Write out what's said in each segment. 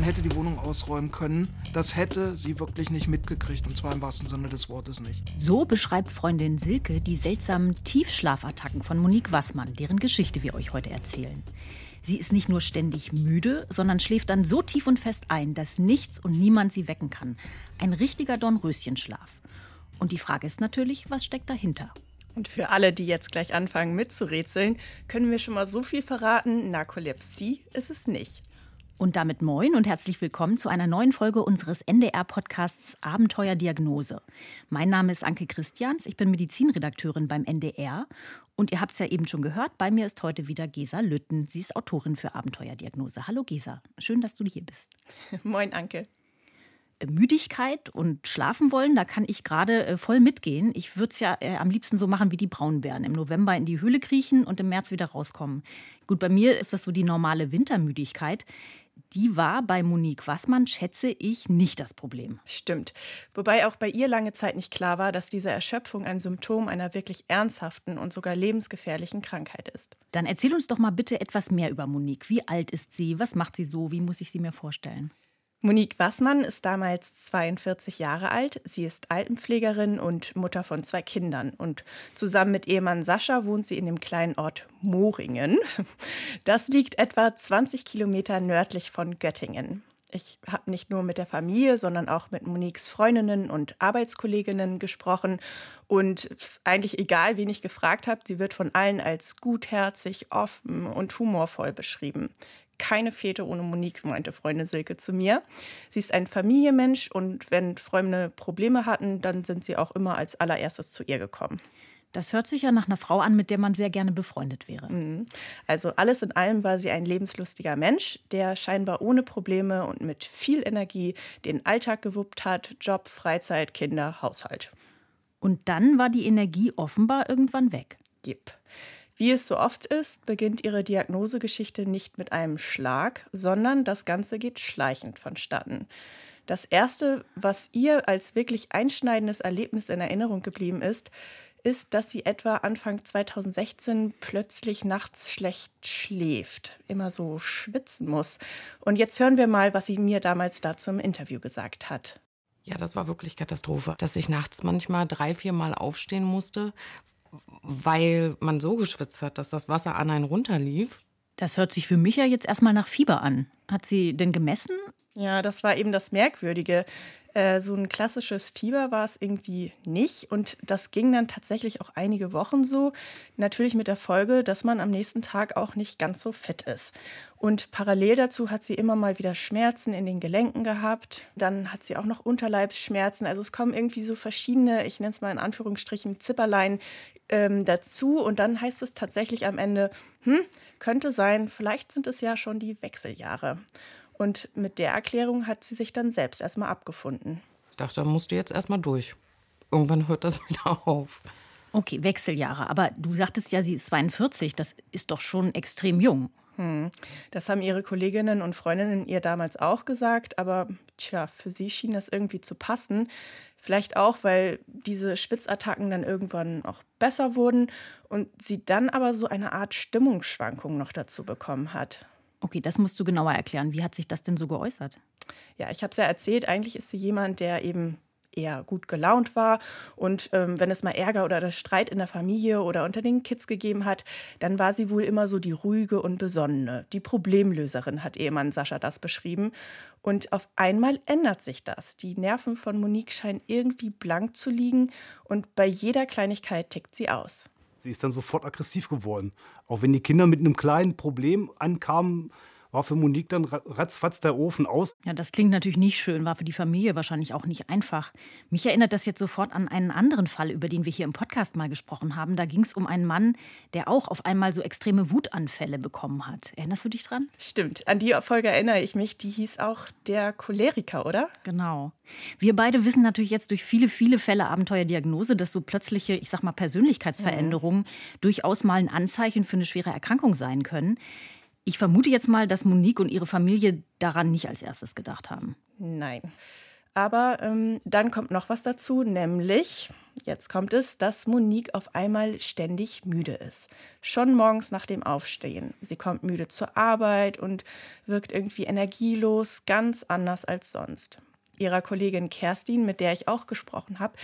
man hätte die Wohnung ausräumen können. Das hätte sie wirklich nicht mitgekriegt, und zwar im wahrsten Sinne des Wortes nicht. So beschreibt Freundin Silke die seltsamen Tiefschlafattacken von Monique Wassmann, deren Geschichte wir euch heute erzählen. Sie ist nicht nur ständig müde, sondern schläft dann so tief und fest ein, dass nichts und niemand sie wecken kann. Ein richtiger Dornröschenschlaf. Und die Frage ist natürlich, was steckt dahinter? Und für alle, die jetzt gleich anfangen mitzurätseln, können wir schon mal so viel verraten, Narkolepsie ist es nicht. Und damit moin und herzlich willkommen zu einer neuen Folge unseres NDR-Podcasts Abenteuerdiagnose. Mein Name ist Anke Christians, ich bin Medizinredakteurin beim NDR. Und ihr habt es ja eben schon gehört, bei mir ist heute wieder Gesa Lütten. Sie ist Autorin für Abenteuerdiagnose. Hallo Gesa, schön, dass du hier bist. moin Anke. Müdigkeit und schlafen wollen, da kann ich gerade äh, voll mitgehen. Ich würde es ja äh, am liebsten so machen wie die Braunbären. Im November in die Höhle kriechen und im März wieder rauskommen. Gut, bei mir ist das so die normale Wintermüdigkeit die war bei Monique Wassmann, schätze ich, nicht das Problem. Stimmt. Wobei auch bei ihr lange Zeit nicht klar war, dass diese Erschöpfung ein Symptom einer wirklich ernsthaften und sogar lebensgefährlichen Krankheit ist. Dann erzähl uns doch mal bitte etwas mehr über Monique. Wie alt ist sie? Was macht sie so? Wie muss ich sie mir vorstellen? Monique Wassmann ist damals 42 Jahre alt. Sie ist Altenpflegerin und Mutter von zwei Kindern. Und zusammen mit Ehemann Sascha wohnt sie in dem kleinen Ort Moringen. Das liegt etwa 20 Kilometer nördlich von Göttingen. Ich habe nicht nur mit der Familie, sondern auch mit Moniques Freundinnen und Arbeitskolleginnen gesprochen. Und es ist eigentlich egal, wen ich gefragt habe, sie wird von allen als gutherzig, offen und humorvoll beschrieben keine Fete ohne Monique, meinte Freundin Silke zu mir. Sie ist ein Familienmensch und wenn Freunde Probleme hatten, dann sind sie auch immer als allererstes zu ihr gekommen. Das hört sich ja nach einer Frau an, mit der man sehr gerne befreundet wäre. Mhm. Also alles in allem war sie ein lebenslustiger Mensch, der scheinbar ohne Probleme und mit viel Energie den Alltag gewuppt hat, Job, Freizeit, Kinder, Haushalt. Und dann war die Energie offenbar irgendwann weg. Yep. Wie es so oft ist, beginnt ihre Diagnosegeschichte nicht mit einem Schlag, sondern das Ganze geht schleichend vonstatten. Das Erste, was ihr als wirklich einschneidendes Erlebnis in Erinnerung geblieben ist, ist, dass sie etwa Anfang 2016 plötzlich nachts schlecht schläft, immer so schwitzen muss. Und jetzt hören wir mal, was sie mir damals dazu im Interview gesagt hat. Ja, das war wirklich Katastrophe, dass ich nachts manchmal drei, vier Mal aufstehen musste, weil man so geschwitzt hat, dass das Wasser an einen runterlief. Das hört sich für mich ja jetzt erstmal nach Fieber an. Hat sie denn gemessen? Ja, das war eben das Merkwürdige. Äh, so ein klassisches Fieber war es irgendwie nicht. Und das ging dann tatsächlich auch einige Wochen so. Natürlich mit der Folge, dass man am nächsten Tag auch nicht ganz so fit ist. Und parallel dazu hat sie immer mal wieder Schmerzen in den Gelenken gehabt. Dann hat sie auch noch Unterleibsschmerzen. Also es kommen irgendwie so verschiedene, ich nenne es mal in Anführungsstrichen, Zipperlein ähm, dazu. Und dann heißt es tatsächlich am Ende, hm, könnte sein, vielleicht sind es ja schon die Wechseljahre. Und mit der Erklärung hat sie sich dann selbst erstmal abgefunden. Ich dachte, da musst du jetzt erstmal durch. Irgendwann hört das wieder auf. Okay, Wechseljahre. Aber du sagtest ja, sie ist 42. Das ist doch schon extrem jung. Hm. Das haben ihre Kolleginnen und Freundinnen ihr damals auch gesagt. Aber tja, für sie schien das irgendwie zu passen. Vielleicht auch, weil diese Schwitzattacken dann irgendwann auch besser wurden und sie dann aber so eine Art Stimmungsschwankung noch dazu bekommen hat. Okay, das musst du genauer erklären. Wie hat sich das denn so geäußert? Ja, ich habe es ja erzählt, eigentlich ist sie jemand, der eben eher gut gelaunt war. Und ähm, wenn es mal Ärger oder Streit in der Familie oder unter den Kids gegeben hat, dann war sie wohl immer so die ruhige und besonnene. Die Problemlöserin hat Ehemann Sascha das beschrieben. Und auf einmal ändert sich das. Die Nerven von Monique scheinen irgendwie blank zu liegen und bei jeder Kleinigkeit tickt sie aus. Sie ist dann sofort aggressiv geworden. Auch wenn die Kinder mit einem kleinen Problem ankamen, war für Monique dann ratzfatz der Ofen aus. Ja, das klingt natürlich nicht schön, war für die Familie wahrscheinlich auch nicht einfach. Mich erinnert das jetzt sofort an einen anderen Fall, über den wir hier im Podcast mal gesprochen haben. Da ging es um einen Mann, der auch auf einmal so extreme Wutanfälle bekommen hat. Erinnerst du dich dran? Stimmt, an die Folge erinnere ich mich. Die hieß auch der Choleriker, oder? Genau. Wir beide wissen natürlich jetzt durch viele, viele Fälle Abenteuerdiagnose, dass so plötzliche, ich sag mal, Persönlichkeitsveränderungen mhm. durchaus mal ein Anzeichen für eine schwere Erkrankung sein können. Ich vermute jetzt mal, dass Monique und ihre Familie daran nicht als erstes gedacht haben. Nein. Aber ähm, dann kommt noch was dazu, nämlich, jetzt kommt es, dass Monique auf einmal ständig müde ist. Schon morgens nach dem Aufstehen. Sie kommt müde zur Arbeit und wirkt irgendwie energielos, ganz anders als sonst ihrer Kollegin Kerstin, mit der ich auch gesprochen habe,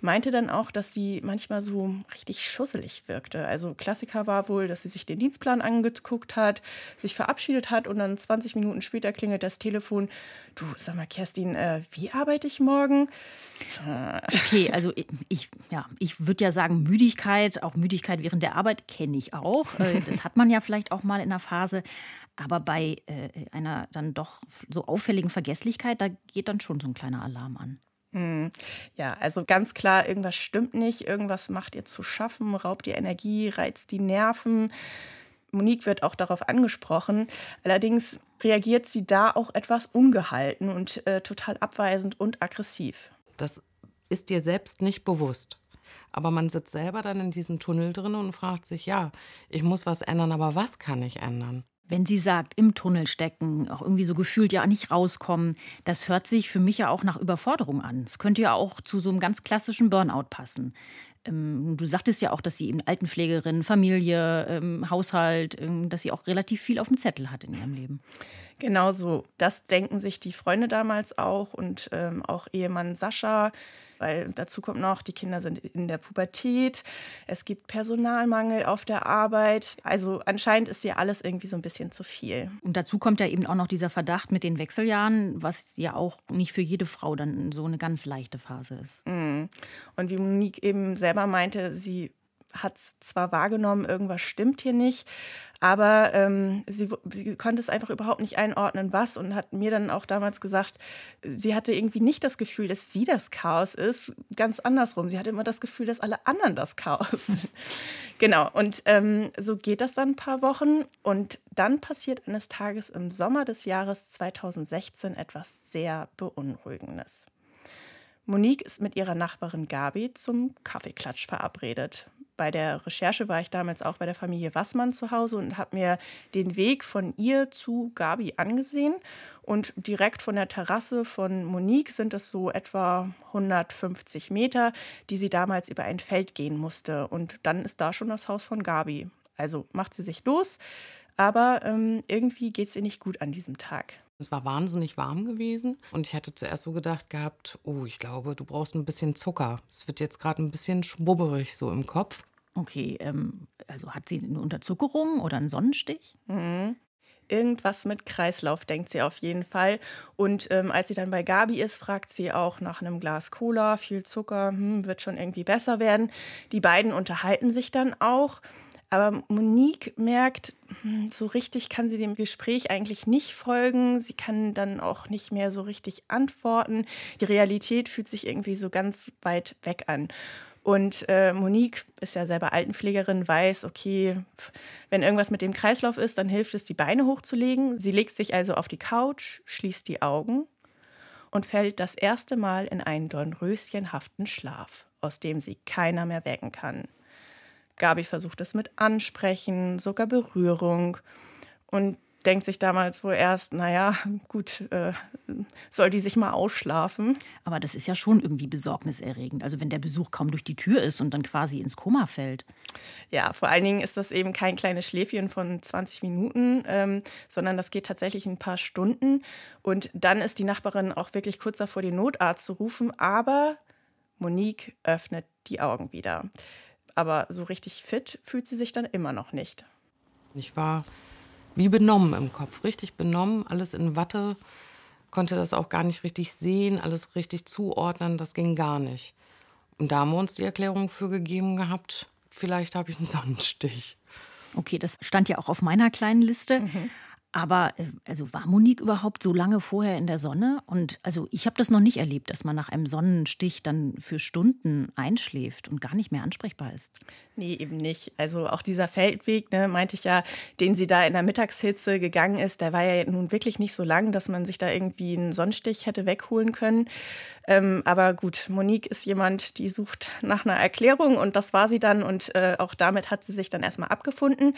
meinte dann auch, dass sie manchmal so richtig schusselig wirkte. Also Klassiker war wohl, dass sie sich den Dienstplan angeguckt hat, sich verabschiedet hat und dann 20 Minuten später klingelt das Telefon. Du, sag mal, Kerstin, äh, wie arbeite ich morgen? Okay, also ich, ja, ich würde ja sagen, Müdigkeit, auch Müdigkeit während der Arbeit kenne ich auch. Äh, das hat man ja vielleicht auch mal in der Phase. Aber bei äh, einer dann doch so auffälligen Vergesslichkeit, da geht dann schon so ein kleiner Alarm an. Hm. Ja, also ganz klar, irgendwas stimmt nicht, irgendwas macht ihr zu schaffen, raubt ihr Energie, reizt die Nerven. Monique wird auch darauf angesprochen. Allerdings reagiert sie da auch etwas ungehalten und äh, total abweisend und aggressiv. Das ist dir selbst nicht bewusst. Aber man sitzt selber dann in diesem Tunnel drin und fragt sich, ja, ich muss was ändern, aber was kann ich ändern? Wenn sie sagt, im Tunnel stecken, auch irgendwie so gefühlt ja nicht rauskommen, das hört sich für mich ja auch nach Überforderung an. Es könnte ja auch zu so einem ganz klassischen Burnout passen. Ähm, du sagtest ja auch, dass sie eben Altenpflegerin, Familie, ähm, Haushalt, ähm, dass sie auch relativ viel auf dem Zettel hat in ihrem Leben. Genau so. Das denken sich die Freunde damals auch und ähm, auch Ehemann Sascha weil dazu kommt noch, die Kinder sind in der Pubertät, es gibt Personalmangel auf der Arbeit. Also anscheinend ist hier alles irgendwie so ein bisschen zu viel. Und dazu kommt ja eben auch noch dieser Verdacht mit den Wechseljahren, was ja auch nicht für jede Frau dann so eine ganz leichte Phase ist. Mhm. Und wie Monique eben selber meinte, sie hat zwar wahrgenommen, irgendwas stimmt hier nicht, aber ähm, sie, sie, konnte es einfach überhaupt nicht einordnen, was und hat mir dann auch damals gesagt, sie hatte irgendwie nicht das Gefühl, dass sie das Chaos ist, ganz andersrum. Sie hatte immer das Gefühl, dass alle anderen das Chaos sind. genau, und ähm, so geht das dann ein paar Wochen und dann passiert eines Tages im Sommer des Jahres 2016 etwas sehr Beunruhigendes. Monique ist mit ihrer Nachbarin Gabi zum Kaffeeklatsch verabredet bei der Recherche war ich damals auch bei der Familie Wassmann zu Hause und habe mir den Weg von ihr zu Gabi angesehen. Und direkt von der Terrasse von Monique sind es so etwa 150 Meter, die sie damals über ein Feld gehen musste. Und dann ist da schon das Haus von Gabi. Also macht sie sich los, aber ähm, irgendwie geht es ihr nicht gut an diesem Tag. Es war wahnsinnig warm gewesen und ich hatte zuerst so gedacht gehabt, oh, ich glaube, du brauchst ein bisschen Zucker. Es wird jetzt gerade ein bisschen schwubberig so im Kopf. Okay, ähm, also hat sie eine Unterzuckerung oder einen Sonnenstich? Mhm. Irgendwas mit Kreislauf, denkt sie auf jeden Fall. Und ähm, als sie dann bei Gabi ist, fragt sie auch nach einem Glas Cola, viel Zucker, hm, wird schon irgendwie besser werden. Die beiden unterhalten sich dann auch. Aber Monique merkt, hm, so richtig kann sie dem Gespräch eigentlich nicht folgen. Sie kann dann auch nicht mehr so richtig antworten. Die Realität fühlt sich irgendwie so ganz weit weg an. Und äh, Monique ist ja selber Altenpflegerin, weiß, okay, wenn irgendwas mit dem Kreislauf ist, dann hilft es, die Beine hochzulegen. Sie legt sich also auf die Couch, schließt die Augen und fällt das erste Mal in einen dornröschenhaften Schlaf, aus dem sie keiner mehr wecken kann. Gabi versucht es mit Ansprechen, sogar Berührung. Und denkt sich damals wohl erst, naja, gut, äh, soll die sich mal ausschlafen. Aber das ist ja schon irgendwie besorgniserregend. Also wenn der Besuch kaum durch die Tür ist und dann quasi ins Koma fällt. Ja, vor allen Dingen ist das eben kein kleines Schläfchen von 20 Minuten, ähm, sondern das geht tatsächlich ein paar Stunden. Und dann ist die Nachbarin auch wirklich kurz davor, den Notarzt zu rufen. Aber Monique öffnet die Augen wieder. Aber so richtig fit fühlt sie sich dann immer noch nicht. Ich war wie benommen im Kopf, richtig benommen, alles in Watte, konnte das auch gar nicht richtig sehen, alles richtig zuordnen, das ging gar nicht. Und da haben wir uns die Erklärung für gegeben gehabt, vielleicht habe ich einen Sonnenstich. Okay, das stand ja auch auf meiner kleinen Liste. Mhm. Aber äh, also war Monique überhaupt so lange vorher in der Sonne? Und also ich habe das noch nicht erlebt, dass man nach einem Sonnenstich dann für Stunden einschläft und gar nicht mehr ansprechbar ist. Nee, eben nicht. Also auch dieser Feldweg, ne, meinte ich ja, den sie da in der Mittagshitze gegangen ist, der war ja nun wirklich nicht so lang, dass man sich da irgendwie einen Sonnenstich hätte wegholen können. Ähm, aber gut, Monique ist jemand, die sucht nach einer Erklärung und das war sie dann und äh, auch damit hat sie sich dann erstmal abgefunden.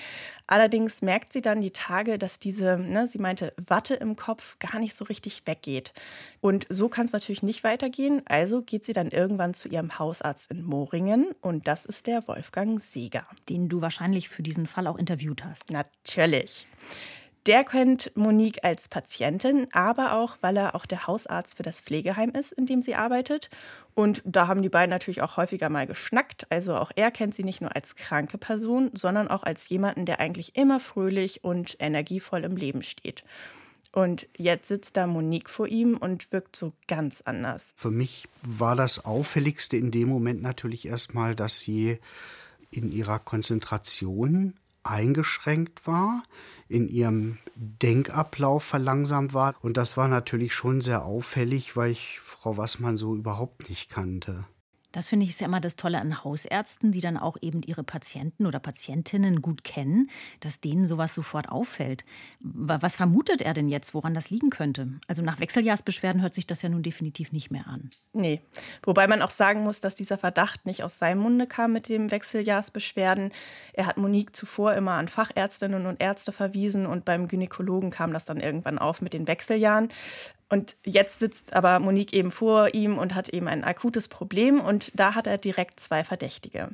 Allerdings merkt sie dann die Tage, dass diese ne, sie meinte, Watte im Kopf gar nicht so richtig weggeht. Und so kann es natürlich nicht weitergehen. Also geht sie dann irgendwann zu ihrem Hausarzt in Moringen und das ist der Wolfgang Seeger. Den du wahrscheinlich für diesen Fall auch interviewt hast. Natürlich. Der kennt Monique als Patientin, aber auch, weil er auch der Hausarzt für das Pflegeheim ist, in dem sie arbeitet. Und da haben die beiden natürlich auch häufiger mal geschnackt. Also auch er kennt sie nicht nur als kranke Person, sondern auch als jemanden, der eigentlich immer fröhlich und energievoll im Leben steht. Und jetzt sitzt da Monique vor ihm und wirkt so ganz anders. Für mich war das Auffälligste in dem Moment natürlich erstmal, dass sie in ihrer Konzentration eingeschränkt war, in ihrem Denkablauf verlangsamt war. Und das war natürlich schon sehr auffällig, weil ich Frau Wassmann so überhaupt nicht kannte. Das finde ich ist ja immer das Tolle an Hausärzten, die dann auch eben ihre Patienten oder Patientinnen gut kennen, dass denen sowas sofort auffällt. Was vermutet er denn jetzt, woran das liegen könnte? Also nach Wechseljahrsbeschwerden hört sich das ja nun definitiv nicht mehr an. Nee, wobei man auch sagen muss, dass dieser Verdacht nicht aus seinem Munde kam mit dem Wechseljahrsbeschwerden. Er hat Monique zuvor immer an Fachärztinnen und Ärzte verwiesen und beim Gynäkologen kam das dann irgendwann auf mit den Wechseljahren. Und jetzt sitzt aber Monique eben vor ihm und hat eben ein akutes Problem und da hat er direkt zwei Verdächtige.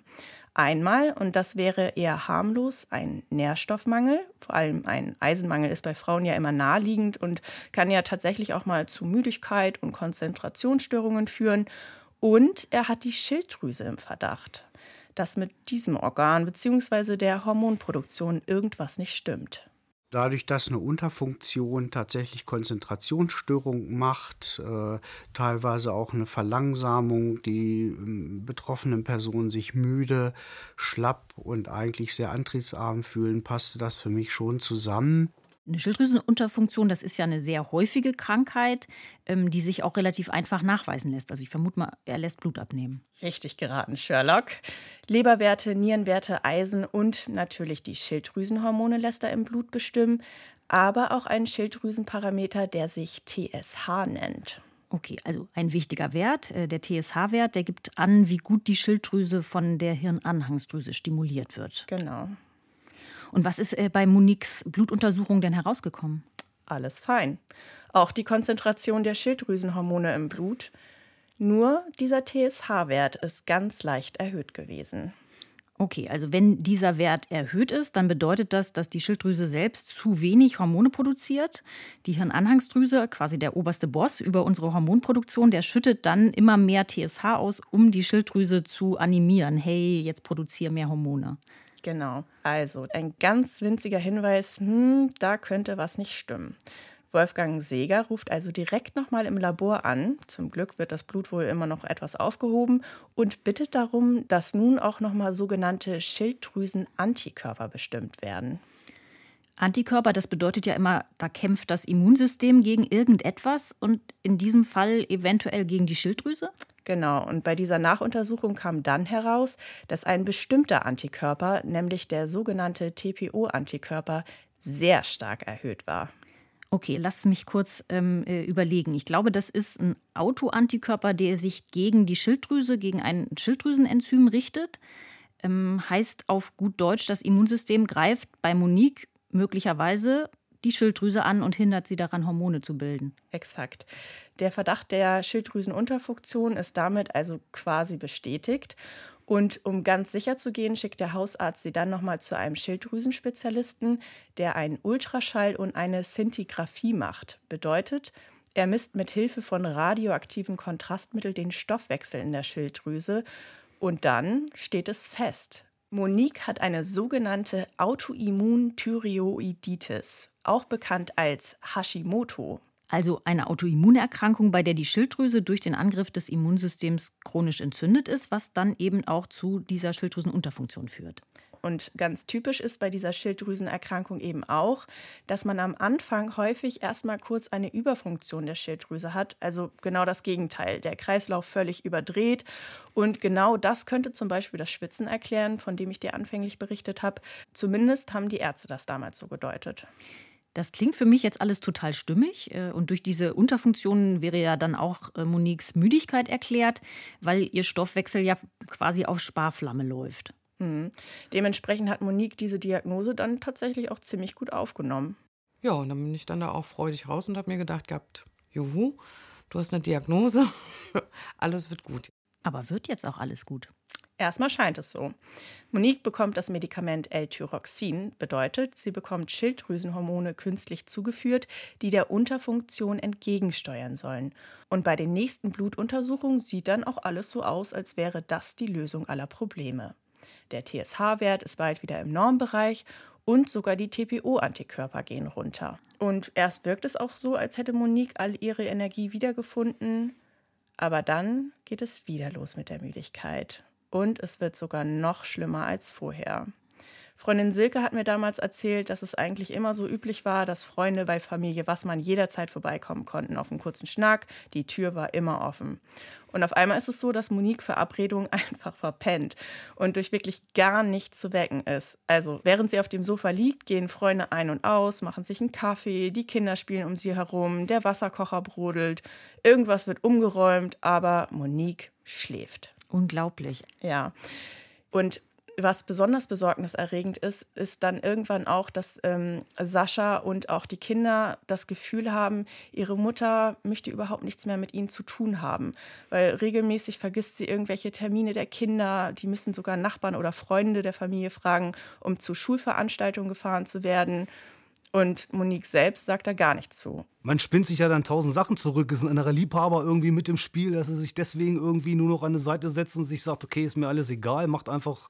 Einmal, und das wäre eher harmlos, ein Nährstoffmangel. Vor allem ein Eisenmangel ist bei Frauen ja immer naheliegend und kann ja tatsächlich auch mal zu Müdigkeit und Konzentrationsstörungen führen. Und er hat die Schilddrüse im Verdacht, dass mit diesem Organ bzw. der Hormonproduktion irgendwas nicht stimmt. Dadurch, dass eine Unterfunktion tatsächlich Konzentrationsstörungen macht, äh, teilweise auch eine Verlangsamung, die äh, betroffenen Personen sich müde, schlapp und eigentlich sehr antriebsarm fühlen, passte das für mich schon zusammen. Eine Schilddrüsenunterfunktion, das ist ja eine sehr häufige Krankheit, ähm, die sich auch relativ einfach nachweisen lässt. Also ich vermute mal, er lässt Blut abnehmen. Richtig geraten, Sherlock. Leberwerte, Nierenwerte, Eisen und natürlich die Schilddrüsenhormone lässt er im Blut bestimmen, aber auch einen Schilddrüsenparameter, der sich TSH nennt. Okay, also ein wichtiger Wert, äh, der TSH-Wert, der gibt an, wie gut die Schilddrüse von der Hirnanhangsdrüse stimuliert wird. Genau. Und was ist äh, bei Moniques Blutuntersuchung denn herausgekommen? Alles fein. Auch die Konzentration der Schilddrüsenhormone im Blut. Nur dieser TSH-Wert ist ganz leicht erhöht gewesen. Okay, also wenn dieser Wert erhöht ist, dann bedeutet das, dass die Schilddrüse selbst zu wenig Hormone produziert. Die Hirnanhangsdrüse, quasi der oberste Boss über unsere Hormonproduktion, der schüttet dann immer mehr TSH aus, um die Schilddrüse zu animieren. Hey, jetzt produziere mehr Hormone. Genau. Also ein ganz winziger Hinweis, hm, da könnte was nicht stimmen. Wolfgang Seeger ruft also direkt nochmal im Labor an. Zum Glück wird das Blut wohl immer noch etwas aufgehoben und bittet darum, dass nun auch nochmal sogenannte Schilddrüsen-Antikörper bestimmt werden. Antikörper, das bedeutet ja immer, da kämpft das Immunsystem gegen irgendetwas und in diesem Fall eventuell gegen die Schilddrüse? Genau, und bei dieser Nachuntersuchung kam dann heraus, dass ein bestimmter Antikörper, nämlich der sogenannte TPO-Antikörper, sehr stark erhöht war. Okay, lass mich kurz ähm, äh, überlegen. Ich glaube, das ist ein Autoantikörper, der sich gegen die Schilddrüse, gegen ein Schilddrüsenenzym richtet. Ähm, heißt auf gut Deutsch, das Immunsystem greift bei Monique möglicherweise die Schilddrüse an und hindert sie daran, Hormone zu bilden. Exakt. Der Verdacht der Schilddrüsenunterfunktion ist damit also quasi bestätigt. Und um ganz sicher zu gehen, schickt der Hausarzt sie dann nochmal zu einem Schilddrüsenspezialisten, der einen Ultraschall und eine Szintigraphie macht. Bedeutet, er misst mit Hilfe von radioaktiven Kontrastmitteln den Stoffwechsel in der Schilddrüse und dann steht es fest. Monique hat eine sogenannte Autoimmunthyreoiditis, auch bekannt als Hashimoto. Also eine Autoimmunerkrankung, bei der die Schilddrüse durch den Angriff des Immunsystems chronisch entzündet ist, was dann eben auch zu dieser Schilddrüsenunterfunktion führt. Und ganz typisch ist bei dieser Schilddrüsenerkrankung eben auch, dass man am Anfang häufig erstmal kurz eine Überfunktion der Schilddrüse hat. Also genau das Gegenteil. Der Kreislauf völlig überdreht. Und genau das könnte zum Beispiel das Schwitzen erklären, von dem ich dir anfänglich berichtet habe. Zumindest haben die Ärzte das damals so gedeutet. Das klingt für mich jetzt alles total stimmig. Äh, und durch diese Unterfunktionen wäre ja dann auch äh, Moniques Müdigkeit erklärt, weil ihr Stoffwechsel ja quasi auf Sparflamme läuft. Mhm. Dementsprechend hat Monique diese Diagnose dann tatsächlich auch ziemlich gut aufgenommen. Ja, und dann bin ich dann da auch freudig raus und habe mir gedacht gehabt, juhu, du hast eine Diagnose, alles wird gut. Aber wird jetzt auch alles gut? Erstmal scheint es so. Monique bekommt das Medikament L-Tyroxin, bedeutet, sie bekommt Schilddrüsenhormone künstlich zugeführt, die der Unterfunktion entgegensteuern sollen. Und bei den nächsten Blutuntersuchungen sieht dann auch alles so aus, als wäre das die Lösung aller Probleme. Der TSH-Wert ist bald wieder im Normbereich und sogar die TPO-Antikörper gehen runter. Und erst wirkt es auch so, als hätte Monique all ihre Energie wiedergefunden, aber dann geht es wieder los mit der Müdigkeit und es wird sogar noch schlimmer als vorher. Freundin Silke hat mir damals erzählt, dass es eigentlich immer so üblich war, dass Freunde bei Familie Wassmann jederzeit vorbeikommen konnten auf einen kurzen Schnack. Die Tür war immer offen. Und auf einmal ist es so, dass Monique Verabredung einfach verpennt und durch wirklich gar nichts zu wecken ist. Also während sie auf dem Sofa liegt, gehen Freunde ein und aus, machen sich einen Kaffee, die Kinder spielen um sie herum, der Wasserkocher brodelt, irgendwas wird umgeräumt, aber Monique schläft. Unglaublich. Ja. Und was besonders besorgniserregend ist, ist dann irgendwann auch, dass ähm, Sascha und auch die Kinder das Gefühl haben, ihre Mutter möchte überhaupt nichts mehr mit ihnen zu tun haben. Weil regelmäßig vergisst sie irgendwelche Termine der Kinder. Die müssen sogar Nachbarn oder Freunde der Familie fragen, um zu Schulveranstaltungen gefahren zu werden. Und Monique selbst sagt da gar nichts zu. Man spinnt sich ja dann tausend Sachen zurück. Ist ein anderer Liebhaber irgendwie mit dem Spiel, dass er sich deswegen irgendwie nur noch an eine Seite setzt und sich sagt, okay, ist mir alles egal, macht einfach,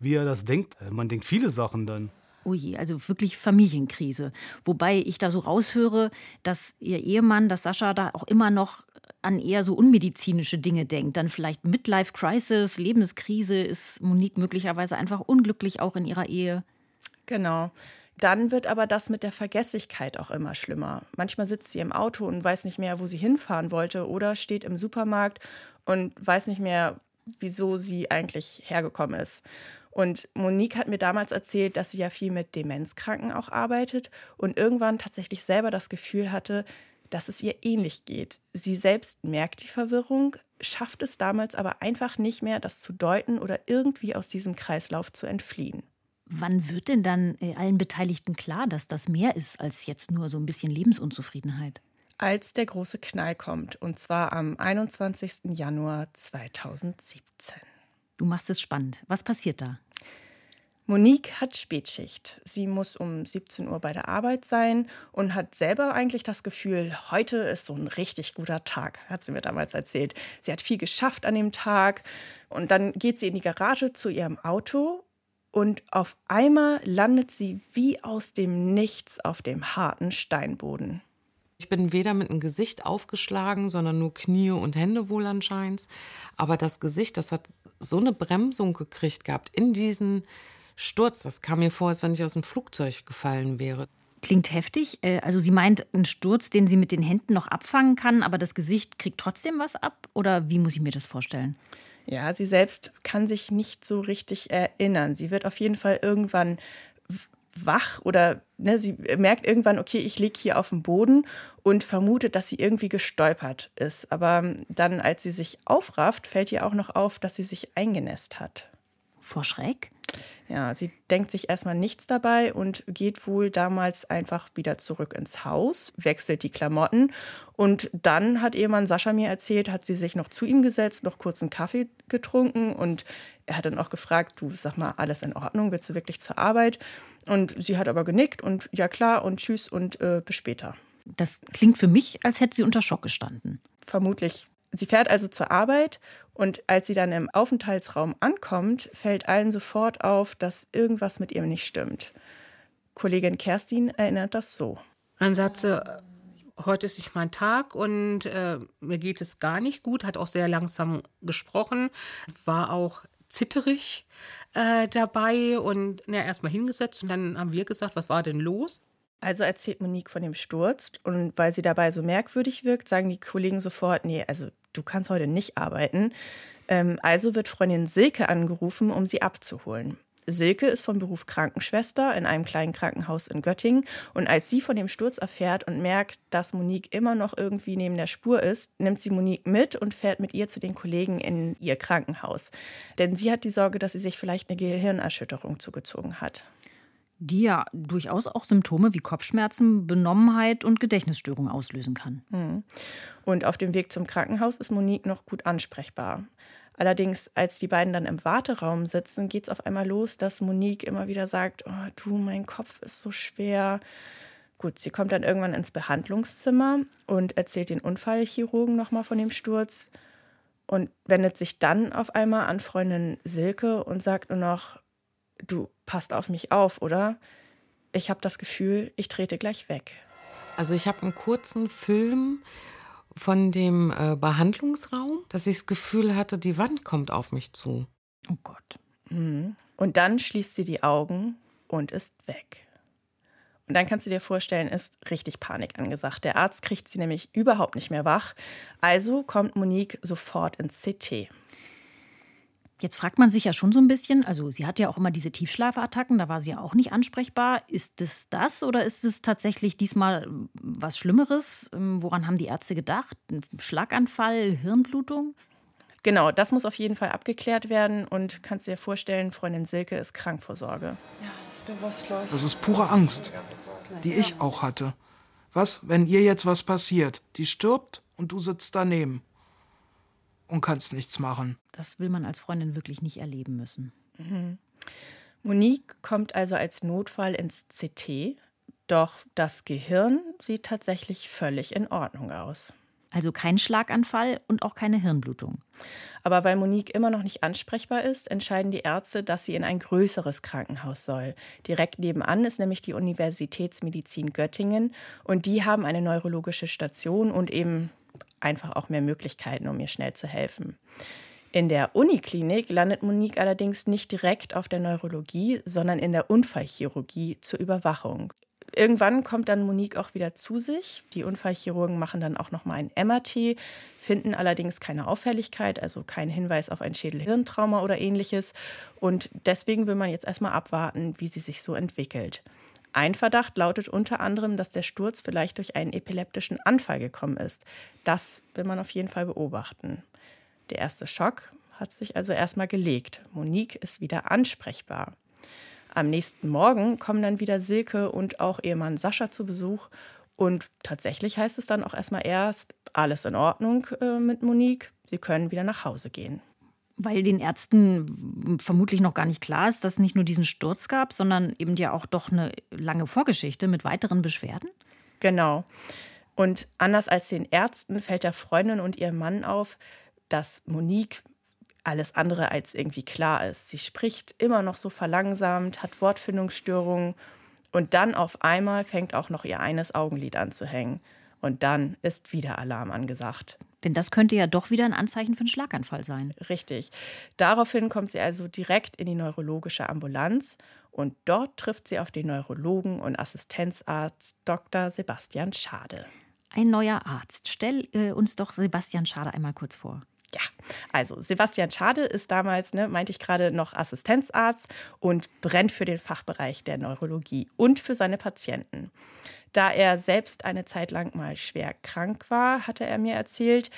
wie er das denkt. Äh, man denkt viele Sachen dann. Oh je, also wirklich Familienkrise. Wobei ich da so raushöre, dass ihr Ehemann, dass Sascha da auch immer noch an eher so unmedizinische Dinge denkt. Dann vielleicht Midlife Crisis, Lebenskrise. Ist Monique möglicherweise einfach unglücklich auch in ihrer Ehe? Genau. Dann wird aber das mit der Vergesslichkeit auch immer schlimmer. Manchmal sitzt sie im Auto und weiß nicht mehr, wo sie hinfahren wollte oder steht im Supermarkt und weiß nicht mehr, wieso sie eigentlich hergekommen ist. Und Monique hat mir damals erzählt, dass sie ja viel mit Demenzkranken auch arbeitet und irgendwann tatsächlich selber das Gefühl hatte, dass es ihr ähnlich geht. Sie selbst merkt die Verwirrung, schafft es damals aber einfach nicht mehr, das zu deuten oder irgendwie aus diesem Kreislauf zu entfliehen. Wann wird denn dann äh, allen Beteiligten klar, dass das mehr ist als jetzt nur so ein bisschen Lebensunzufriedenheit? Als der große Knall kommt, und zwar am 21. Januar 2017. Du machst es spannend. Was passiert da? Monique hat Spätschicht. Sie muss um 17 Uhr bei der Arbeit sein und hat selber eigentlich das Gefühl, heute ist so ein richtig guter Tag, hat sie mir damals erzählt. Sie hat viel geschafft an dem Tag und dann geht sie in die Garage zu ihrem Auto und auf einmal landet sie wie aus dem Nichts auf dem harten Steinboden. Ich bin weder mit dem Gesicht aufgeschlagen, sondern nur Knie und Hände wohl anscheinend. Aber das Gesicht, das hat so eine Bremsung gekriegt gehabt in diesen Sturz. Das kam mir vor, als wenn ich aus dem Flugzeug gefallen wäre. Klingt heftig. Äh, also sie meint einen Sturz, den sie mit den Händen noch abfangen kann, aber das Gesicht kriegt trotzdem was ab? Oder wie muss ich mir das vorstellen? Ja, sie selbst kann sich nicht so richtig erinnern. Sie wird auf jeden Fall irgendwann wach oder ne, sie merkt irgendwann, okay, ich liege hier auf dem Boden und vermutet, dass sie irgendwie gestolpert ist. Aber dann, als sie sich aufrafft, fällt ihr auch noch auf, dass sie sich eingenässt hat. Vor Schreck? Ja, sie denkt sich erstmal nichts dabei und geht wohl damals einfach wieder zurück ins Haus, wechselt die Klamotten und dann hat Ehemann Sascha mir erzählt, hat sie sich noch zu ihm gesetzt, noch kurz einen Kaffee getrunken und er hat dann auch gefragt, du sag mal, alles in Ordnung, willst du wirklich zur Arbeit? Und sie hat aber genickt und ja klar und tschüss und äh, bis später. Das klingt für mich, als hätte sie unter Schock gestanden. Vermutlich. Sie fährt also zur Arbeit und als sie dann im Aufenthaltsraum ankommt, fällt allen sofort auf, dass irgendwas mit ihr nicht stimmt. Kollegin Kerstin erinnert das so. Dann sagt sie, heute ist nicht mein Tag und äh, mir geht es gar nicht gut, hat auch sehr langsam gesprochen, war auch zitterig äh, dabei und na, erstmal hingesetzt und dann haben wir gesagt, was war denn los? Also erzählt Monique von dem Sturz und weil sie dabei so merkwürdig wirkt, sagen die Kollegen sofort, nee, also du kannst heute nicht arbeiten. Ähm, also wird Freundin Silke angerufen, um sie abzuholen. Silke ist vom Beruf Krankenschwester in einem kleinen Krankenhaus in Göttingen. Und als sie von dem Sturz erfährt und merkt, dass Monique immer noch irgendwie neben der Spur ist, nimmt sie Monique mit und fährt mit ihr zu den Kollegen in ihr Krankenhaus. Denn sie hat die Sorge, dass sie sich vielleicht eine Gehirnerschütterung zugezogen hat. Die ja durchaus auch Symptome wie Kopfschmerzen, Benommenheit und Gedächtnisstörungen auslösen kann. Mhm. Und auf dem Weg zum Krankenhaus ist Monique noch gut ansprechbar. Allerdings, als die beiden dann im Warteraum sitzen, geht es auf einmal los, dass Monique immer wieder sagt, oh, du, mein Kopf ist so schwer. Gut, sie kommt dann irgendwann ins Behandlungszimmer und erzählt den Unfallchirurgen nochmal von dem Sturz und wendet sich dann auf einmal an Freundin Silke und sagt nur noch, du passt auf mich auf, oder? Ich habe das Gefühl, ich trete gleich weg. Also ich habe einen kurzen Film von dem äh, Behandlungsraum, dass ich das Gefühl hatte, die Wand kommt auf mich zu. Oh Gott. Mhm. Und dann schließt sie die Augen und ist weg. Und dann kannst du dir vorstellen, ist richtig Panik angesagt. Der Arzt kriegt sie nämlich überhaupt nicht mehr wach. Also kommt Monique sofort ins CT. Jetzt fragt man sich ja schon so ein bisschen, also sie hat ja auch immer diese Tiefschlafattacken, da war sie ja auch nicht ansprechbar. Ist es das oder ist es tatsächlich diesmal was Schlimmeres? Ähm, woran haben die Ärzte gedacht? Ein Schlaganfall, Hirnblutung? Genau, das muss auf jeden Fall abgeklärt werden und kannst dir vorstellen, Freundin Silke ist krank vor Sorge. Ja, ist bewusstlos. Das ist pure Angst, die ich auch hatte. Was, wenn ihr jetzt was passiert? Die stirbt und du sitzt daneben und kannst nichts machen. Das will man als Freundin wirklich nicht erleben müssen. Mhm. Monique kommt also als Notfall ins CT, doch das Gehirn sieht tatsächlich völlig in Ordnung aus. Also kein Schlaganfall und auch keine Hirnblutung. Aber weil Monique immer noch nicht ansprechbar ist, entscheiden die Ärzte, dass sie in ein größeres Krankenhaus soll. Direkt nebenan ist nämlich die Universitätsmedizin Göttingen und die haben eine neurologische Station und eben einfach auch mehr Möglichkeiten, um ihr schnell zu helfen. In der Uniklinik landet Monique allerdings nicht direkt auf der Neurologie, sondern in der Unfallchirurgie zur Überwachung. Irgendwann kommt dann Monique auch wieder zu sich. Die Unfallchirurgen machen dann auch nochmal ein MRT, finden allerdings keine Auffälligkeit, also keinen Hinweis auf ein Schädelhirntrauma oder ähnliches. Und deswegen will man jetzt erstmal abwarten, wie sie sich so entwickelt. Ein Verdacht lautet unter anderem, dass der Sturz vielleicht durch einen epileptischen Anfall gekommen ist. Das will man auf jeden Fall beobachten. Der erste Schock hat sich also erstmal gelegt. Monique ist wieder ansprechbar. Am nächsten Morgen kommen dann wieder Silke und auch Ehemann Sascha zu Besuch. Und tatsächlich heißt es dann auch erstmal erst, alles in Ordnung äh, mit Monique, sie können wieder nach Hause gehen weil den Ärzten vermutlich noch gar nicht klar ist, dass es nicht nur diesen Sturz gab, sondern eben ja auch doch eine lange Vorgeschichte mit weiteren Beschwerden? Genau. Und anders als den Ärzten fällt der Freundin und ihrem Mann auf, dass Monique alles andere als irgendwie klar ist. Sie spricht immer noch so verlangsamt, hat Wortfindungsstörungen und dann auf einmal fängt auch noch ihr eines Augenlid an zu hängen. Und dann ist wieder Alarm angesagt. Denn das könnte ja doch wieder ein Anzeichen für einen Schlaganfall sein. Richtig. Daraufhin kommt sie also direkt in die neurologische Ambulanz und dort trifft sie auf den Neurologen und Assistenzarzt Dr. Sebastian Schade. Ein neuer Arzt. Stell äh, uns doch Sebastian Schade einmal kurz vor. Ja, also Sebastian Schade ist damals, ne, meinte ich gerade, noch Assistenzarzt und brennt für den Fachbereich der Neurologie und für seine Patienten. Da er selbst eine Zeit lang mal schwer krank war, hatte er mir erzählt,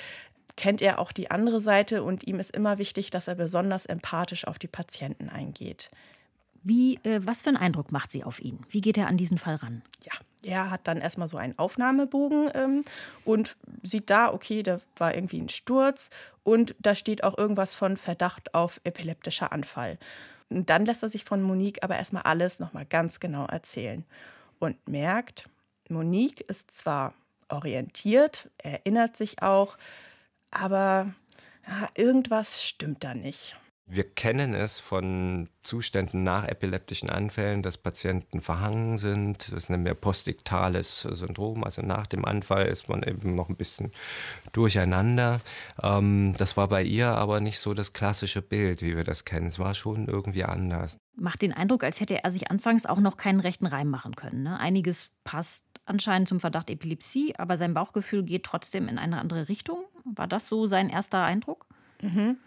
kennt er auch die andere Seite und ihm ist immer wichtig, dass er besonders empathisch auf die Patienten eingeht. Wie, äh, was für einen Eindruck macht sie auf ihn? Wie geht er an diesen Fall ran? Ja, er hat dann erstmal so einen Aufnahmebogen ähm, und sieht da, okay, da war irgendwie ein Sturz und da steht auch irgendwas von Verdacht auf epileptischer Anfall. Und dann lässt er sich von Monique aber erstmal alles nochmal ganz genau erzählen und merkt, Monique ist zwar orientiert, erinnert sich auch, aber ja, irgendwas stimmt da nicht. Wir kennen es von Zuständen nach epileptischen Anfällen, dass Patienten verhangen sind. Das nennen wir postiktales Syndrom. Also nach dem Anfall ist man eben noch ein bisschen durcheinander. Ähm, das war bei ihr aber nicht so das klassische Bild, wie wir das kennen. Es war schon irgendwie anders. Macht den Eindruck, als hätte er sich anfangs auch noch keinen rechten Reim machen können. Ne? Einiges passt anscheinend zum Verdacht Epilepsie, aber sein Bauchgefühl geht trotzdem in eine andere Richtung. War das so sein erster Eindruck? Mhm.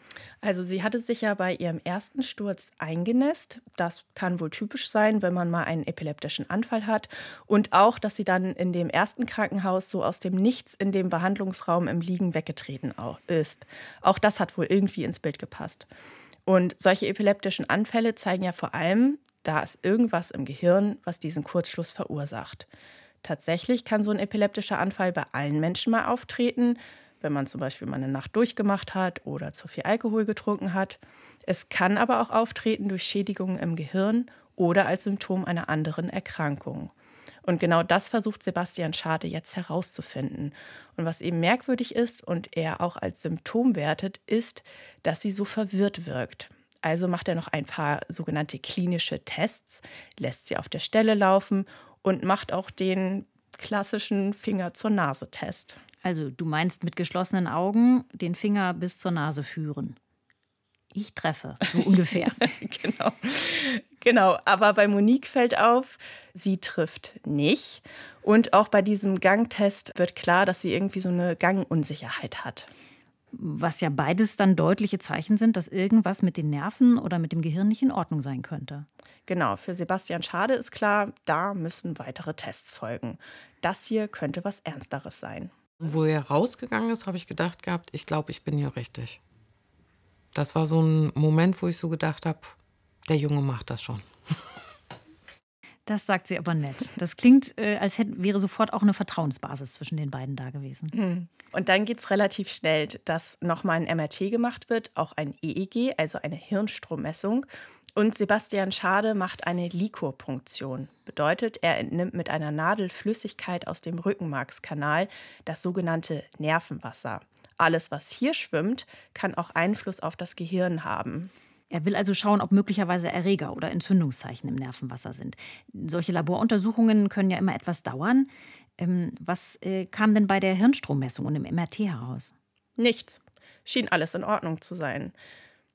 Also sie hatte sich ja bei ihrem ersten Sturz eingenässt. Das kann wohl typisch sein, wenn man mal einen epileptischen Anfall hat. Und auch, dass sie dann in dem ersten Krankenhaus so aus dem Nichts in dem Behandlungsraum im Liegen weggetreten ist. Auch das hat wohl irgendwie ins Bild gepasst. Und solche epileptischen Anfälle zeigen ja vor allem, da ist irgendwas im Gehirn, was diesen Kurzschluss verursacht. Tatsächlich kann so ein epileptischer Anfall bei allen Menschen mal auftreten, wenn man zum Beispiel mal eine Nacht durchgemacht hat oder zu viel Alkohol getrunken hat. Es kann aber auch auftreten durch Schädigungen im Gehirn oder als Symptom einer anderen Erkrankung. Und genau das versucht Sebastian Schade jetzt herauszufinden. Und was eben merkwürdig ist und er auch als Symptom wertet, ist, dass sie so verwirrt wirkt. Also macht er noch ein paar sogenannte klinische Tests, lässt sie auf der Stelle laufen und macht auch den klassischen Finger zur Nase Test. Also du meinst mit geschlossenen Augen den Finger bis zur Nase führen ich treffe, so ungefähr. genau. Genau, aber bei Monique fällt auf, sie trifft nicht. Und auch bei diesem Gangtest wird klar, dass sie irgendwie so eine Gangunsicherheit hat. Was ja beides dann deutliche Zeichen sind, dass irgendwas mit den Nerven oder mit dem Gehirn nicht in Ordnung sein könnte. Genau, für Sebastian Schade ist klar, da müssen weitere Tests folgen. Das hier könnte was Ernsteres sein. Wo er rausgegangen ist, habe ich gedacht gehabt, ich glaube, ich bin hier richtig das war so ein Moment, wo ich so gedacht habe, der Junge macht das schon. Das sagt sie aber nett. Das klingt, äh, als hätte, wäre sofort auch eine Vertrauensbasis zwischen den beiden da gewesen. Hm. Und dann geht es relativ schnell, dass nochmal ein MRT gemacht wird, auch ein EEG, also eine Hirnstrommessung. Und Sebastian Schade macht eine Liquorpunktion. Bedeutet, er entnimmt mit einer Nadel Flüssigkeit aus dem Rückenmarkskanal, das sogenannte Nervenwasser. Alles, was hier schwimmt, kann auch Einfluss auf das Gehirn haben. Er will also schauen, ob möglicherweise Erreger oder Entzündungszeichen im Nervenwasser sind. Solche Laboruntersuchungen können ja immer etwas dauern. Ähm, was äh, kam denn bei der Hirnstrommessung und im MRT heraus? Nichts. Schien alles in Ordnung zu sein.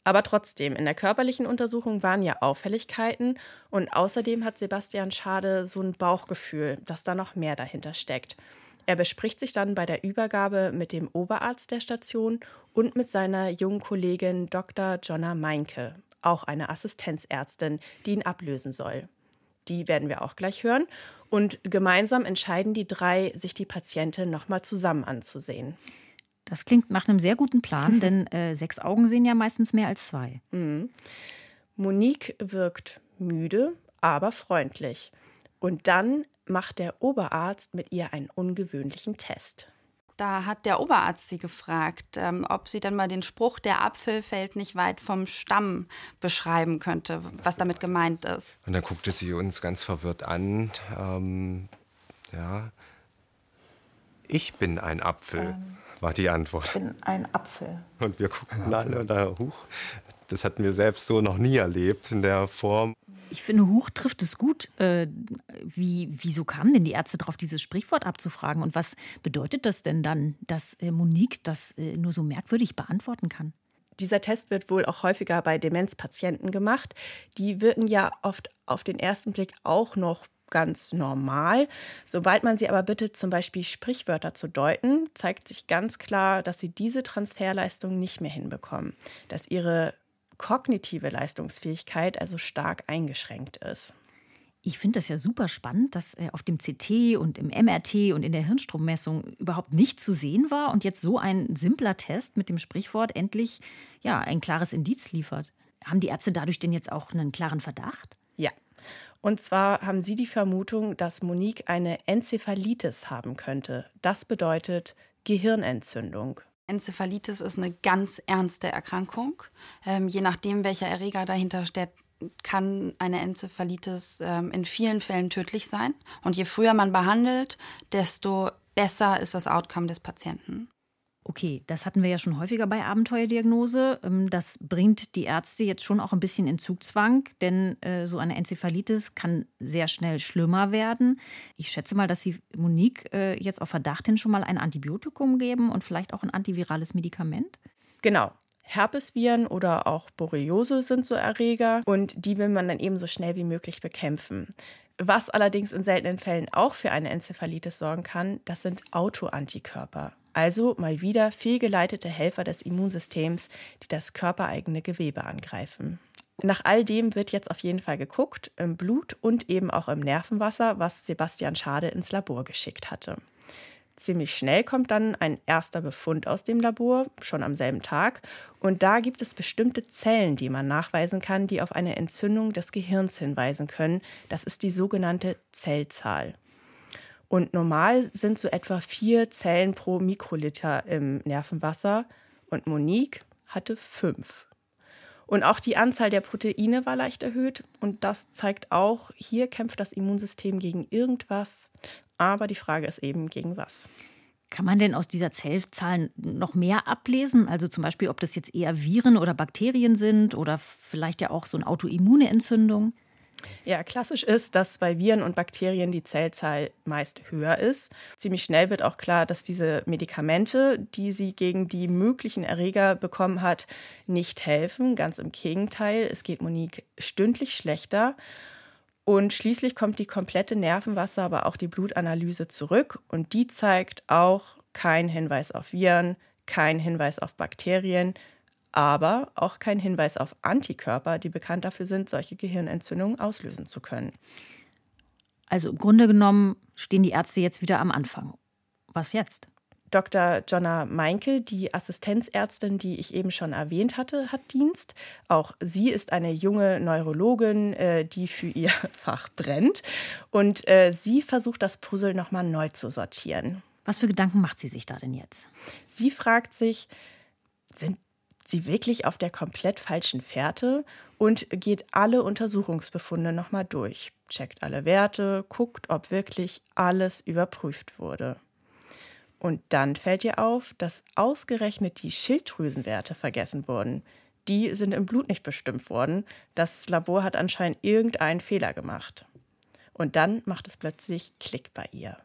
Aber trotzdem, in der körperlichen Untersuchung waren ja Auffälligkeiten und außerdem hat Sebastian Schade so ein Bauchgefühl, dass da noch mehr dahinter steckt. Er bespricht sich dann bei der Übergabe mit dem Oberarzt der Station und mit seiner jungen Kollegin Dr. Jonna Meinke, auch eine Assistenzärztin, die ihn ablösen soll. Die werden wir auch gleich hören. Und gemeinsam entscheiden die drei, sich die Patientin nochmal zusammen anzusehen. Das klingt nach einem sehr guten Plan, denn äh, sechs Augen sehen ja meistens mehr als zwei. Mhm. Monique wirkt müde, aber freundlich. Und dann macht der Oberarzt mit ihr einen ungewöhnlichen Test. Da hat der Oberarzt sie gefragt, ähm, ob sie dann mal den Spruch, der Apfel fällt nicht weit vom Stamm, beschreiben könnte, was damit gemeint ist. Und dann guckte sie uns ganz verwirrt an. Ähm, ja, ich bin ein Apfel, ähm, war die Antwort. Ich bin ein Apfel. Und wir guckten alle und da, huch, das hatten wir selbst so noch nie erlebt in der Form. Ich finde, Huch trifft es gut. Äh, wie, wieso kamen denn die Ärzte darauf, dieses Sprichwort abzufragen? Und was bedeutet das denn dann, dass äh, Monique das äh, nur so merkwürdig beantworten kann? Dieser Test wird wohl auch häufiger bei Demenzpatienten gemacht. Die wirken ja oft auf den ersten Blick auch noch ganz normal. Sobald man sie aber bittet, zum Beispiel Sprichwörter zu deuten, zeigt sich ganz klar, dass sie diese Transferleistung nicht mehr hinbekommen, dass ihre kognitive Leistungsfähigkeit also stark eingeschränkt ist. Ich finde das ja super spannend, dass äh, auf dem CT und im MRT und in der Hirnstrommessung überhaupt nicht zu sehen war und jetzt so ein simpler Test mit dem Sprichwort endlich ja, ein klares Indiz liefert. Haben die Ärzte dadurch denn jetzt auch einen klaren Verdacht? Ja. Und zwar haben sie die Vermutung, dass Monique eine Enzephalitis haben könnte. Das bedeutet Gehirnentzündung. Enzephalitis ist eine ganz ernste Erkrankung. Ähm, je nachdem, welcher Erreger dahinter steht, kann eine Enzephalitis ähm, in vielen Fällen tödlich sein. Und je früher man behandelt, desto besser ist das Outcome des Patienten. Okay, das hatten wir ja schon häufiger bei Abenteuerdiagnose. Ähm, das bringt die Ärzte jetzt schon auch ein bisschen in Zugzwang, denn äh, so eine Enzephalitis kann sehr schnell schlimmer werden. Ich schätze mal, dass Sie Monique äh, jetzt auf Verdacht hin schon mal ein Antibiotikum geben und vielleicht auch ein antivirales Medikament? Genau. Herpesviren oder auch Borreliose sind so Erreger und die will man dann eben so schnell wie möglich bekämpfen. Was allerdings in seltenen Fällen auch für eine Enzephalitis sorgen kann, das sind Autoantikörper. Also mal wieder fehlgeleitete Helfer des Immunsystems, die das körpereigene Gewebe angreifen. Nach all dem wird jetzt auf jeden Fall geguckt, im Blut und eben auch im Nervenwasser, was Sebastian Schade ins Labor geschickt hatte. Ziemlich schnell kommt dann ein erster Befund aus dem Labor, schon am selben Tag. Und da gibt es bestimmte Zellen, die man nachweisen kann, die auf eine Entzündung des Gehirns hinweisen können. Das ist die sogenannte Zellzahl. Und normal sind so etwa vier Zellen pro Mikroliter im Nervenwasser. Und Monique hatte fünf. Und auch die Anzahl der Proteine war leicht erhöht. Und das zeigt auch, hier kämpft das Immunsystem gegen irgendwas. Aber die Frage ist eben, gegen was. Kann man denn aus dieser Zellzahl noch mehr ablesen? Also zum Beispiel, ob das jetzt eher Viren oder Bakterien sind oder vielleicht ja auch so eine autoimmune Entzündung? Ja, klassisch ist, dass bei Viren und Bakterien die Zellzahl meist höher ist. Ziemlich schnell wird auch klar, dass diese Medikamente, die sie gegen die möglichen Erreger bekommen hat, nicht helfen. Ganz im Gegenteil, es geht Monique stündlich schlechter. Und schließlich kommt die komplette Nervenwasser, aber auch die Blutanalyse zurück. Und die zeigt auch keinen Hinweis auf Viren, keinen Hinweis auf Bakterien, aber auch kein Hinweis auf Antikörper, die bekannt dafür sind, solche Gehirnentzündungen auslösen zu können. Also im Grunde genommen stehen die Ärzte jetzt wieder am Anfang. Was jetzt? Dr. Jonna Meinke, die Assistenzärztin, die ich eben schon erwähnt hatte, hat Dienst. Auch sie ist eine junge Neurologin, äh, die für ihr Fach brennt. Und äh, sie versucht, das Puzzle nochmal neu zu sortieren. Was für Gedanken macht sie sich da denn jetzt? Sie fragt sich, sind sie wirklich auf der komplett falschen Fährte und geht alle Untersuchungsbefunde nochmal durch, checkt alle Werte, guckt, ob wirklich alles überprüft wurde. Und dann fällt ihr auf, dass ausgerechnet die Schilddrüsenwerte vergessen wurden. Die sind im Blut nicht bestimmt worden. Das Labor hat anscheinend irgendeinen Fehler gemacht. Und dann macht es plötzlich Klick bei ihr.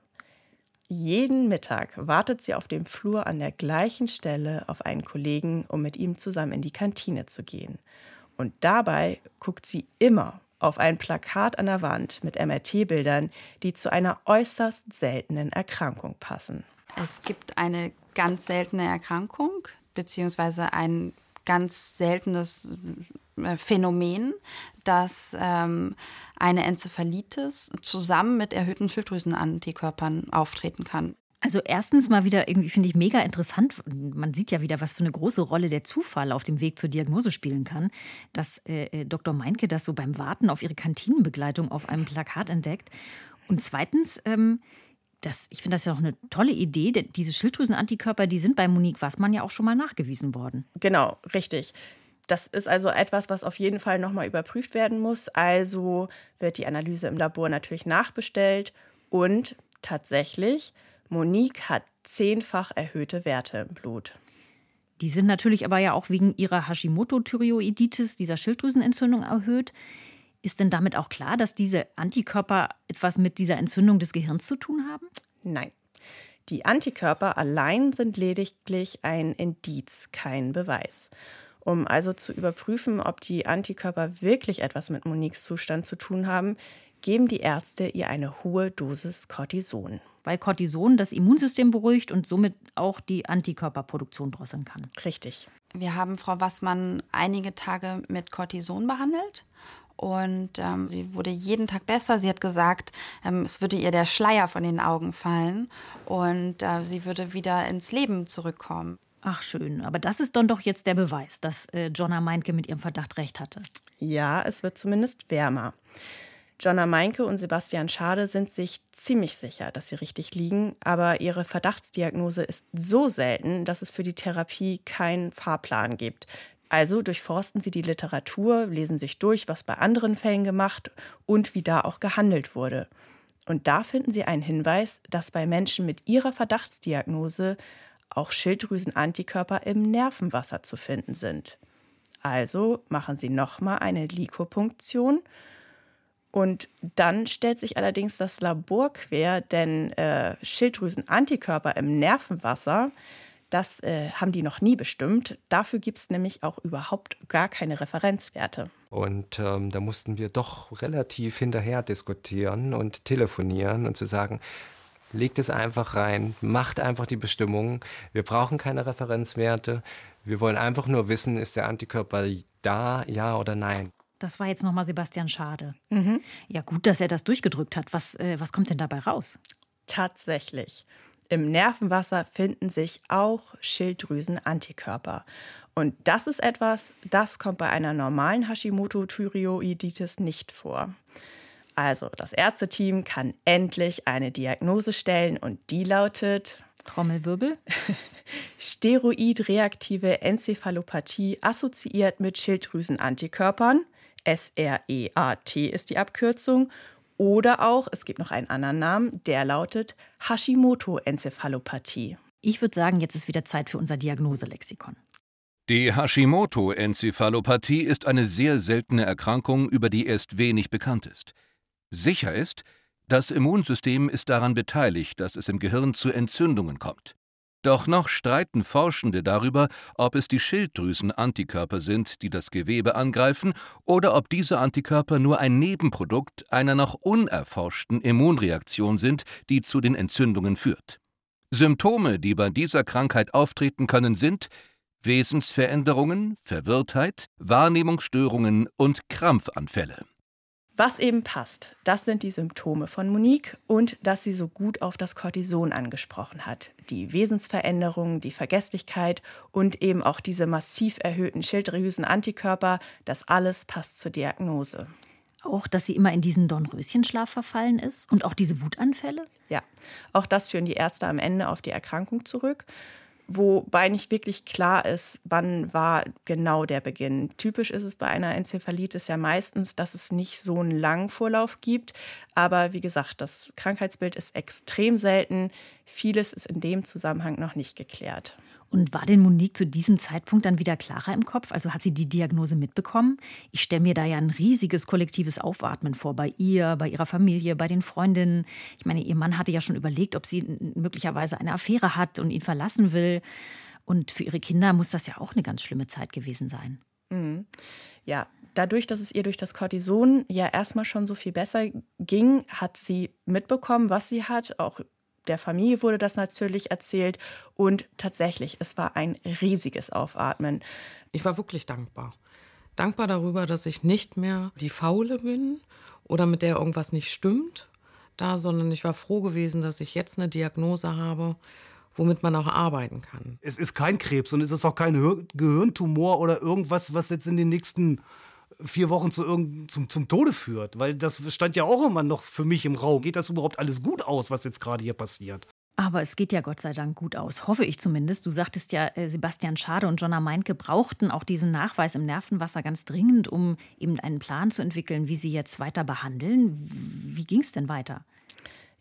Jeden Mittag wartet sie auf dem Flur an der gleichen Stelle auf einen Kollegen, um mit ihm zusammen in die Kantine zu gehen. Und dabei guckt sie immer auf ein Plakat an der Wand mit MRT-Bildern, die zu einer äußerst seltenen Erkrankung passen. Es gibt eine ganz seltene Erkrankung, beziehungsweise ein ganz seltenes äh, Phänomen, dass ähm, eine Enzephalitis zusammen mit erhöhten Schilddrüsenantikörpern auftreten kann. Also erstens mal wieder irgendwie finde ich mega interessant. Man sieht ja wieder, was für eine große Rolle der Zufall auf dem Weg zur Diagnose spielen kann, dass äh, äh Dr. Meinke das so beim Warten auf ihre Kantinenbegleitung auf einem Plakat entdeckt. Und zweitens, ähm, das, ich finde das ja auch eine tolle Idee. Diese Schilddrüsenantikörper, die sind bei Monique Wassmann ja auch schon mal nachgewiesen worden. Genau, richtig. Das ist also etwas, was auf jeden Fall nochmal überprüft werden muss. Also wird die Analyse im Labor natürlich nachbestellt und tatsächlich, Monique hat zehnfach erhöhte Werte im Blut. Die sind natürlich aber ja auch wegen ihrer Hashimoto-Thyreoiditis, dieser Schilddrüsenentzündung, erhöht. Ist denn damit auch klar, dass diese Antikörper etwas mit dieser Entzündung des Gehirns zu tun haben? Nein. Die Antikörper allein sind lediglich ein Indiz, kein Beweis. Um also zu überprüfen, ob die Antikörper wirklich etwas mit Moniques Zustand zu tun haben, geben die Ärzte ihr eine hohe Dosis Cortison. Weil Cortison das Immunsystem beruhigt und somit auch die Antikörperproduktion drosseln kann. Richtig. Wir haben Frau Wassmann einige Tage mit Cortison behandelt und ähm, sie wurde jeden Tag besser. Sie hat gesagt, ähm, es würde ihr der Schleier von den Augen fallen und äh, sie würde wieder ins Leben zurückkommen. Ach schön, aber das ist dann doch jetzt der Beweis, dass äh, Jonna Meinke mit ihrem Verdacht recht hatte. Ja, es wird zumindest wärmer. Jonna Meinke und Sebastian Schade sind sich ziemlich sicher, dass sie richtig liegen, aber ihre Verdachtsdiagnose ist so selten, dass es für die Therapie keinen Fahrplan gibt. Also durchforsten sie die Literatur, lesen sich durch, was bei anderen Fällen gemacht und wie da auch gehandelt wurde. Und da finden sie einen Hinweis, dass bei Menschen mit ihrer Verdachtsdiagnose auch Schilddrüsenantikörper im Nervenwasser zu finden sind. Also machen Sie nochmal eine Likopunktion. Und dann stellt sich allerdings das Labor quer, denn äh, Schilddrüsenantikörper im Nervenwasser, das äh, haben die noch nie bestimmt. Dafür gibt es nämlich auch überhaupt gar keine Referenzwerte. Und ähm, da mussten wir doch relativ hinterher diskutieren und telefonieren und zu sagen, legt es einfach rein, macht einfach die Bestimmungen. Wir brauchen keine Referenzwerte. Wir wollen einfach nur wissen, ist der Antikörper da, ja oder nein. Das war jetzt nochmal Sebastian Schade. Mhm. Ja, gut, dass er das durchgedrückt hat. Was, äh, was kommt denn dabei raus? Tatsächlich. Im Nervenwasser finden sich auch Schilddrüsenantikörper. Und das ist etwas, das kommt bei einer normalen Hashimoto-Thyreoiditis nicht vor. Also, das Ärzteteam kann endlich eine Diagnose stellen und die lautet Trommelwirbel. Steroidreaktive Enzephalopathie assoziiert mit Schilddrüsenantikörpern. SREAT ist die Abkürzung. Oder auch, es gibt noch einen anderen Namen, der lautet Hashimoto-Enzephalopathie. Ich würde sagen, jetzt ist wieder Zeit für unser Diagnoselexikon. Die Hashimoto-Enzephalopathie ist eine sehr seltene Erkrankung, über die erst wenig bekannt ist. Sicher ist, das Immunsystem ist daran beteiligt, dass es im Gehirn zu Entzündungen kommt. Doch noch streiten Forschende darüber, ob es die Schilddrüsenantikörper sind, die das Gewebe angreifen, oder ob diese Antikörper nur ein Nebenprodukt einer noch unerforschten Immunreaktion sind, die zu den Entzündungen führt. Symptome, die bei dieser Krankheit auftreten können, sind Wesensveränderungen, Verwirrtheit, Wahrnehmungsstörungen und Krampfanfälle. Was eben passt, das sind die Symptome von Monique und dass sie so gut auf das Cortison angesprochen hat. Die Wesensveränderungen, die Vergesslichkeit und eben auch diese massiv erhöhten Schilddrüsenantikörper, das alles passt zur Diagnose. Auch, dass sie immer in diesen Dornröschenschlaf verfallen ist und auch diese Wutanfälle? Ja, auch das führen die Ärzte am Ende auf die Erkrankung zurück wobei nicht wirklich klar ist, wann war genau der Beginn. Typisch ist es bei einer Enzephalitis ja meistens, dass es nicht so einen langen Vorlauf gibt. Aber wie gesagt, das Krankheitsbild ist extrem selten. Vieles ist in dem Zusammenhang noch nicht geklärt. Und war denn Monique zu diesem Zeitpunkt dann wieder klarer im Kopf? Also hat sie die Diagnose mitbekommen? Ich stelle mir da ja ein riesiges kollektives Aufatmen vor, bei ihr, bei ihrer Familie, bei den Freundinnen. Ich meine, ihr Mann hatte ja schon überlegt, ob sie möglicherweise eine Affäre hat und ihn verlassen will. Und für ihre Kinder muss das ja auch eine ganz schlimme Zeit gewesen sein. Mhm. Ja, dadurch, dass es ihr durch das Cortison ja erstmal schon so viel besser ging, hat sie mitbekommen, was sie hat, auch der Familie wurde das natürlich erzählt und tatsächlich, es war ein riesiges Aufatmen. Ich war wirklich dankbar. Dankbar darüber, dass ich nicht mehr die Faule bin oder mit der irgendwas nicht stimmt, da, sondern ich war froh gewesen, dass ich jetzt eine Diagnose habe, womit man auch arbeiten kann. Es ist kein Krebs und es ist auch kein Gehirntumor oder irgendwas, was jetzt in den nächsten vier Wochen zu zum, zum Tode führt. Weil das stand ja auch immer noch für mich im Raum. Geht das überhaupt alles gut aus, was jetzt gerade hier passiert? Aber es geht ja Gott sei Dank gut aus, hoffe ich zumindest. Du sagtest ja, äh, Sebastian Schade und Jonna Meinke brauchten auch diesen Nachweis im Nervenwasser ganz dringend, um eben einen Plan zu entwickeln, wie sie jetzt weiter behandeln. Wie ging es denn weiter?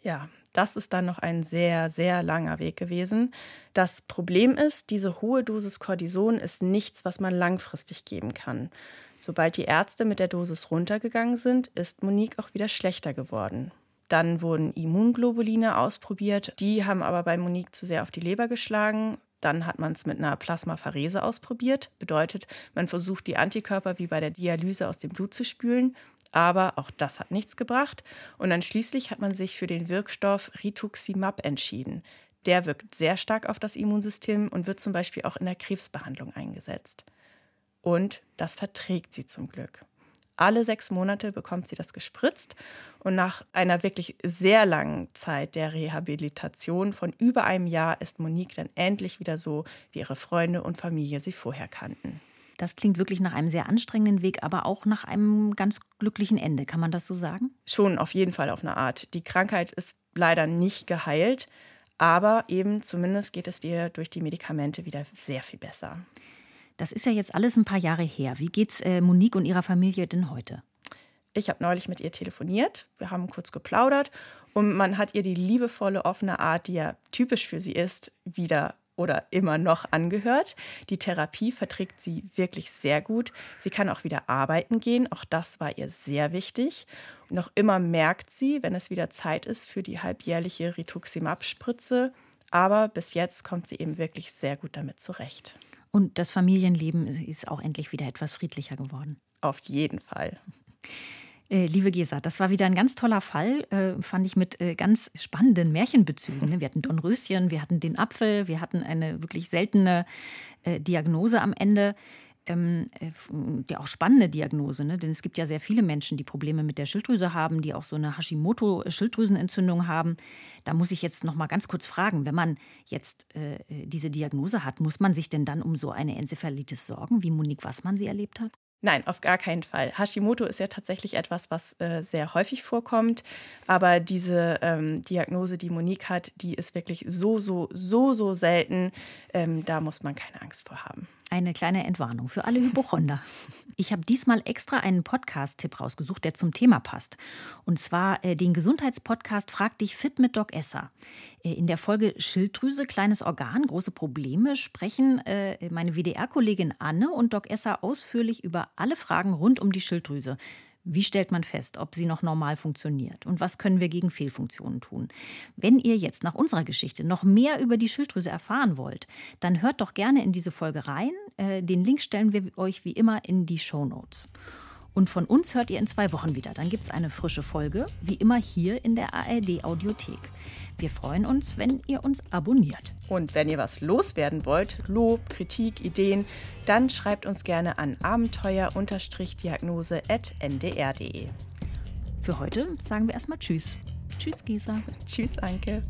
Ja, das ist dann noch ein sehr, sehr langer Weg gewesen. Das Problem ist, diese hohe Dosis Cortison ist nichts, was man langfristig geben kann. Sobald die Ärzte mit der Dosis runtergegangen sind, ist Monique auch wieder schlechter geworden. Dann wurden Immunglobuline ausprobiert. Die haben aber bei Monique zu sehr auf die Leber geschlagen. Dann hat man es mit einer Plasmapherese ausprobiert. Bedeutet, man versucht die Antikörper wie bei der Dialyse aus dem Blut zu spülen. Aber auch das hat nichts gebracht. Und dann schließlich hat man sich für den Wirkstoff Rituximab entschieden. Der wirkt sehr stark auf das Immunsystem und wird zum Beispiel auch in der Krebsbehandlung eingesetzt. Und das verträgt sie zum Glück. Alle sechs Monate bekommt sie das gespritzt und nach einer wirklich sehr langen Zeit der Rehabilitation von über einem Jahr ist Monique dann endlich wieder so, wie ihre Freunde und Familie sie vorher kannten. Das klingt wirklich nach einem sehr anstrengenden Weg, aber auch nach einem ganz glücklichen Ende. Kann man das so sagen? Schon auf jeden Fall auf eine Art. Die Krankheit ist leider nicht geheilt, aber eben zumindest geht es ihr durch die Medikamente wieder sehr viel besser. Das ist ja jetzt alles ein paar Jahre her. Wie geht's äh, Monique und ihrer Familie denn heute? Ich habe neulich mit ihr telefoniert. Wir haben kurz geplaudert und man hat ihr die liebevolle, offene Art, die ja typisch für sie ist, wieder oder immer noch angehört. Die Therapie verträgt sie wirklich sehr gut. Sie kann auch wieder arbeiten gehen. Auch das war ihr sehr wichtig. Noch immer merkt sie, wenn es wieder Zeit ist für die halbjährliche Rituximab-Spritze. Aber bis jetzt kommt sie eben wirklich sehr gut damit zurecht. Und das Familienleben ist auch endlich wieder etwas friedlicher geworden. Auf jeden Fall. Äh, liebe Gesa, das war wieder ein ganz toller Fall, äh, fand ich mit äh, ganz spannenden Märchenbezügen. Ne? Wir hatten Dornröschen, wir hatten den Apfel, wir hatten eine wirklich seltene Diagnose am Ende. Ähm, äh, ja auch spannende Diagnose, ne? denn es gibt ja sehr viele Menschen, die Probleme mit der Schilddrüse haben, die auch so eine Hashimoto-Schilddrüsenentzündung haben. Da muss ich jetzt noch mal ganz kurz fragen, wenn man jetzt äh, diese Diagnose hat, muss man sich denn dann um so eine Enzephalitis sorgen, wie Monique Wassmann sie erlebt hat? Nein, auf gar keinen Fall. Hashimoto ist ja tatsächlich etwas, was äh, sehr häufig vorkommt. Aber diese ähm, Diagnose, die Monique hat, die ist wirklich so, so, so, so selten. Ähm, da muss man keine Angst vor haben. Eine kleine Entwarnung für alle Hypochonder. Ich habe diesmal extra einen Podcast-Tipp rausgesucht, der zum Thema passt. Und zwar äh, den Gesundheitspodcast Frag dich fit mit Doc Esser. Äh, in der Folge Schilddrüse, kleines Organ, große Probleme sprechen äh, meine WDR-Kollegin Anne und Doc Esser ausführlich über alle Fragen rund um die Schilddrüse. Wie stellt man fest, ob sie noch normal funktioniert? Und was können wir gegen Fehlfunktionen tun? Wenn ihr jetzt nach unserer Geschichte noch mehr über die Schilddrüse erfahren wollt, dann hört doch gerne in diese Folge rein. Äh, den Link stellen wir euch wie immer in die Show Notes. Und von uns hört ihr in zwei Wochen wieder. Dann gibt es eine frische Folge, wie immer hier in der ARD Audiothek. Wir freuen uns, wenn ihr uns abonniert. Und wenn ihr was loswerden wollt, Lob, Kritik, Ideen, dann schreibt uns gerne an abenteuer-diagnose.ndr.de. Für heute sagen wir erstmal Tschüss. Tschüss, Gisa. Tschüss, Anke.